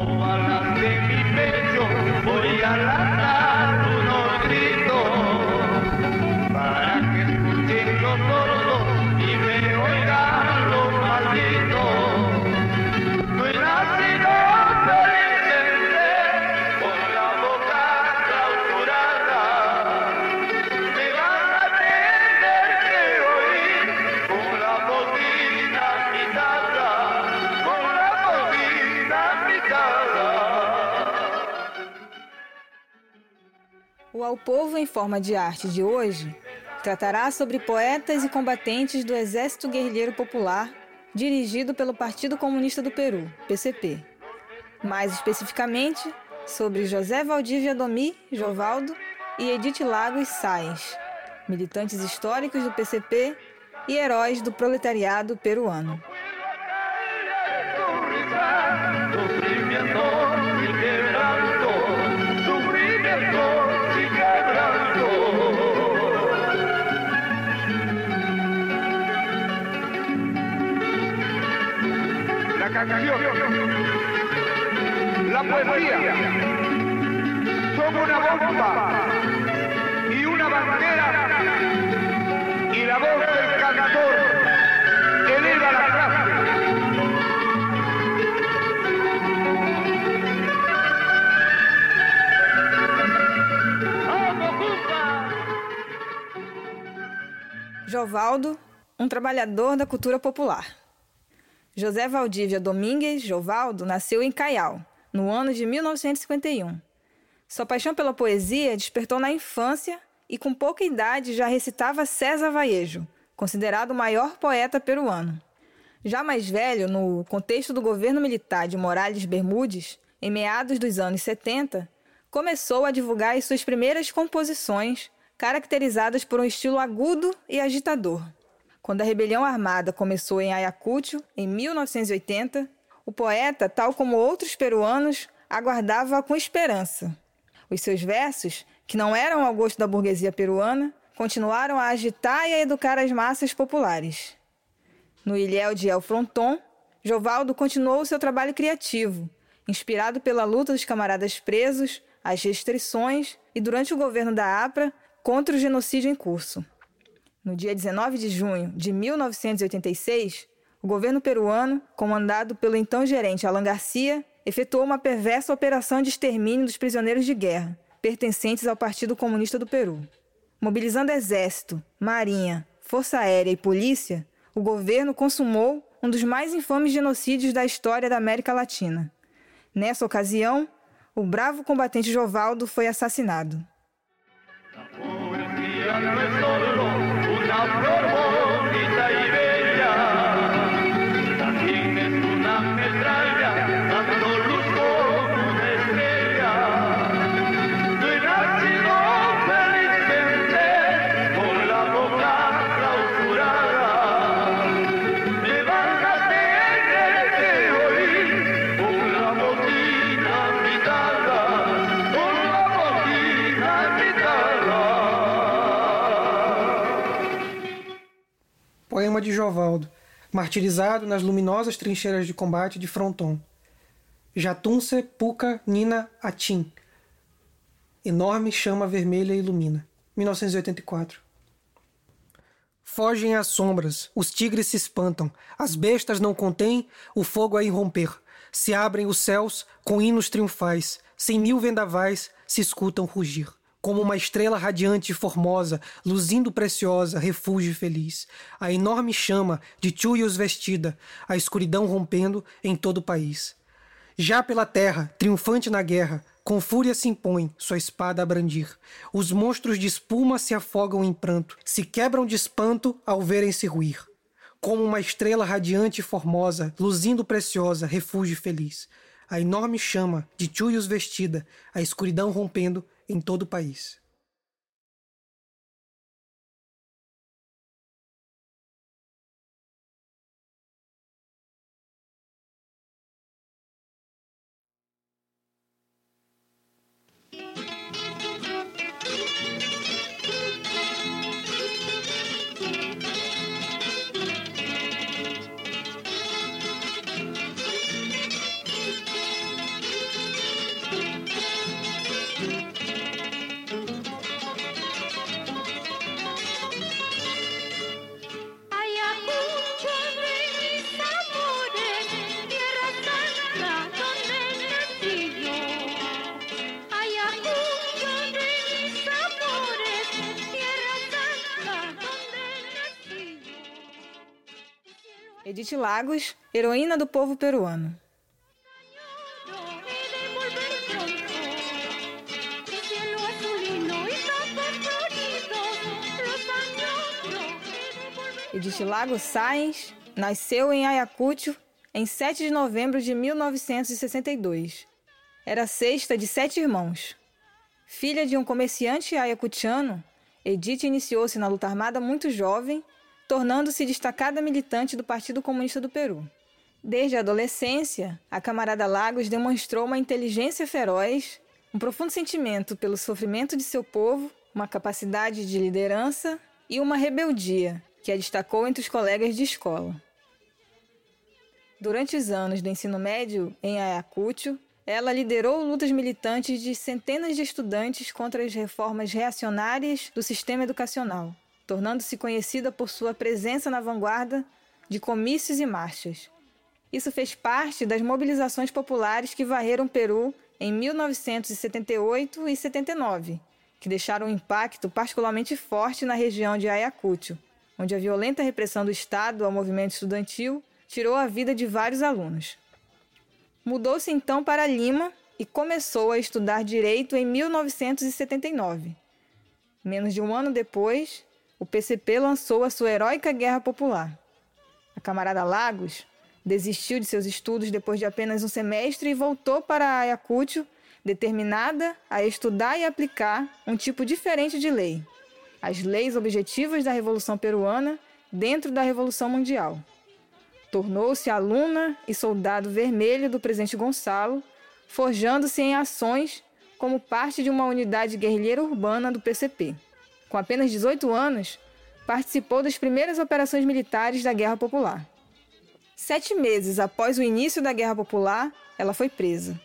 balas de mi pecho voy a unos Ao Povo em Forma de Arte de hoje tratará sobre poetas e combatentes do Exército Guerrilheiro Popular, dirigido pelo Partido Comunista do Peru, PCP. Mais especificamente, sobre José Valdívia Domi Jovaldo e Edith Lagos Sáenz, militantes históricos do PCP e heróis do proletariado peruano. Canción, la poesía, son una bomba y una bandera y la voz del cantor eleva la clase. Jovaldo, um trabalhador da cultura popular. José Valdívia Domingues Jovaldo nasceu em Caial, no ano de 1951. Sua paixão pela poesia despertou na infância e, com pouca idade, já recitava César Vallejo, considerado o maior poeta peruano. Já mais velho, no contexto do governo militar de Morales Bermudes, em meados dos anos 70, começou a divulgar as suas primeiras composições, caracterizadas por um estilo agudo e agitador. Quando a rebelião armada começou em Ayacucho, em 1980, o poeta, tal como outros peruanos, aguardava com esperança. Os seus versos, que não eram ao gosto da burguesia peruana, continuaram a agitar e a educar as massas populares. No Ilhéu de El Fronton, Jovaldo continuou seu trabalho criativo, inspirado pela luta dos camaradas presos, as restrições e, durante o governo da APRA, contra o genocídio em curso. No dia 19 de junho de 1986, o governo peruano, comandado pelo então gerente Alan Garcia, efetuou uma perversa operação de extermínio dos prisioneiros de guerra, pertencentes ao Partido Comunista do Peru. Mobilizando exército, marinha, força aérea e polícia, o governo consumou um dos mais infames genocídios da história da América Latina. Nessa ocasião, o bravo combatente Jovaldo foi assassinado. Una Poema de Jovaldo, martirizado nas luminosas trincheiras de combate de Fronton. Jatunce Puca Nina Atim. Enorme chama vermelha ilumina. 1984. Fogem as sombras, os tigres se espantam, as bestas não contêm o fogo a irromper. Se abrem os céus com hinos triunfais, cem mil vendavais se escutam rugir. Como uma estrela radiante e formosa, luzindo preciosa, refúgio feliz. A enorme chama de tchuyos vestida, a escuridão rompendo em todo o país. Já pela terra, triunfante na guerra, com fúria se impõe sua espada a brandir. Os monstros de espuma se afogam em pranto, se quebram de espanto ao verem-se ruir. Como uma estrela radiante e formosa, luzindo preciosa, refúgio feliz. A enorme chama, de tchuios vestida, a escuridão rompendo em todo o país. Edith Lagos, heroína do povo peruano. Edith Lagos Sáenz nasceu em Ayacucho em 7 de novembro de 1962. Era sexta de sete irmãos. Filha de um comerciante ayacutiano, Edith iniciou-se na luta armada muito jovem, tornando-se destacada militante do Partido Comunista do Peru. Desde a adolescência, a camarada Lagos demonstrou uma inteligência feroz, um profundo sentimento pelo sofrimento de seu povo, uma capacidade de liderança e uma rebeldia que a destacou entre os colegas de escola. Durante os anos do ensino médio em Ayacucho, ela liderou lutas militantes de centenas de estudantes contra as reformas reacionárias do sistema educacional, tornando-se conhecida por sua presença na vanguarda de comícios e marchas. Isso fez parte das mobilizações populares que varreram o Peru em 1978 e 79, que deixaram um impacto particularmente forte na região de Ayacucho, onde a violenta repressão do Estado ao movimento estudantil tirou a vida de vários alunos. Mudou-se então para Lima e começou a estudar direito em 1979. Menos de um ano depois, o PCP lançou a sua heróica Guerra Popular. A camarada Lagos desistiu de seus estudos depois de apenas um semestre e voltou para Ayacucho, determinada a estudar e aplicar um tipo diferente de lei, as leis objetivas da Revolução Peruana dentro da Revolução Mundial. Tornou-se aluna e soldado vermelho do presidente Gonçalo, forjando-se em ações como parte de uma unidade guerrilheira urbana do PCP. Com apenas 18 anos, participou das primeiras operações militares da Guerra Popular. Sete meses após o início da Guerra Popular, ela foi presa.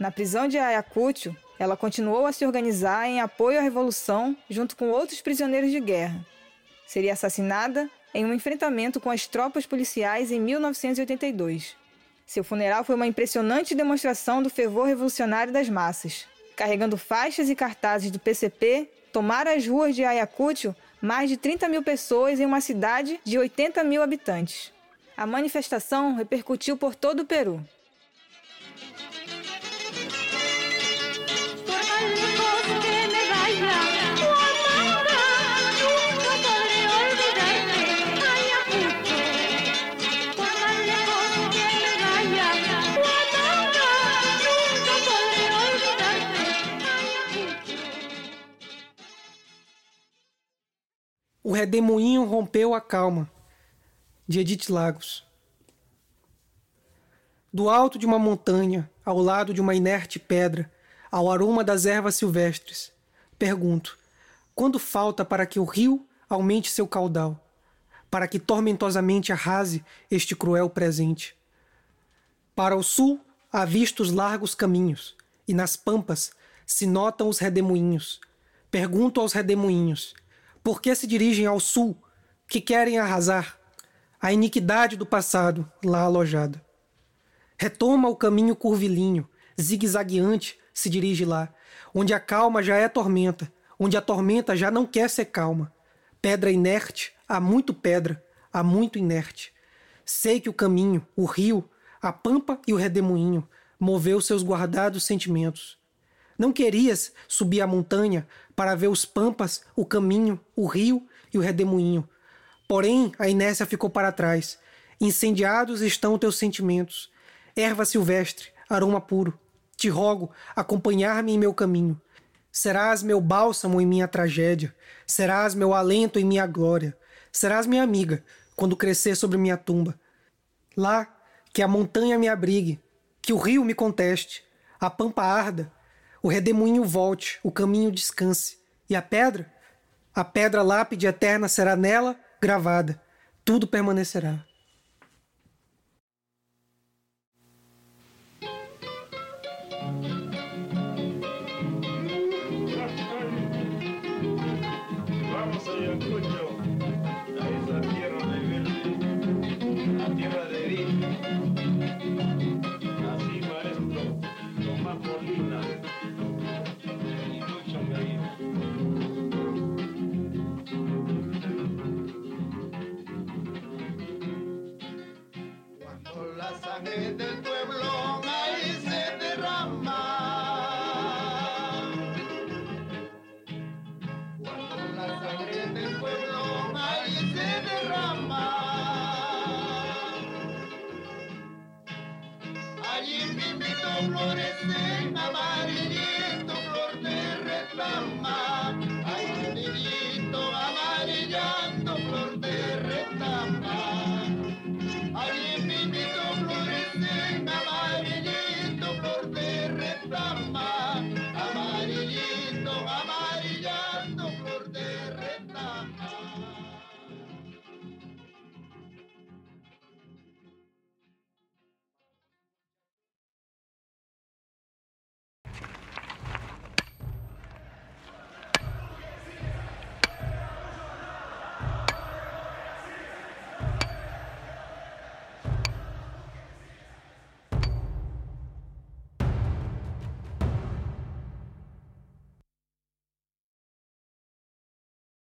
Na prisão de Ayacucho, ela continuou a se organizar em apoio à Revolução junto com outros prisioneiros de guerra. Seria assassinada em um enfrentamento com as tropas policiais em 1982. Seu funeral foi uma impressionante demonstração do fervor revolucionário das massas. Carregando faixas e cartazes do PCP, tomaram as ruas de Ayacucho mais de 30 mil pessoas em uma cidade de 80 mil habitantes. A manifestação repercutiu por todo o Peru. Redemoinho rompeu a calma, de Edith Lagos. Do alto de uma montanha, ao lado de uma inerte pedra, ao aroma das ervas silvestres, pergunto: quando falta para que o rio aumente seu caudal, para que tormentosamente arrase este cruel presente? Para o sul, há vistos largos caminhos, e nas pampas se notam os redemoinhos. Pergunto aos redemoinhos: por que se dirigem ao sul, que querem arrasar a iniquidade do passado lá alojada? Retoma o caminho curvilíneo, zigue-zagueante, se dirige lá, onde a calma já é tormenta, onde a tormenta já não quer ser calma. Pedra inerte, há muito pedra, há muito inerte. Sei que o caminho, o rio, a pampa e o redemoinho moveu seus guardados sentimentos. Não querias subir a montanha para ver os pampas, o caminho, o rio e o redemoinho. Porém, a inércia ficou para trás. Incendiados estão teus sentimentos. Erva silvestre, aroma puro. Te rogo, acompanhar-me em meu caminho. Serás meu bálsamo em minha tragédia. Serás meu alento em minha glória. Serás minha amiga quando crescer sobre minha tumba. Lá, que a montanha me abrigue, que o rio me conteste, a pampa arda, o redemoinho volte, o caminho descanse. E a pedra? A pedra lápide eterna será nela gravada. Tudo permanecerá. Cuando la sangre del pueblo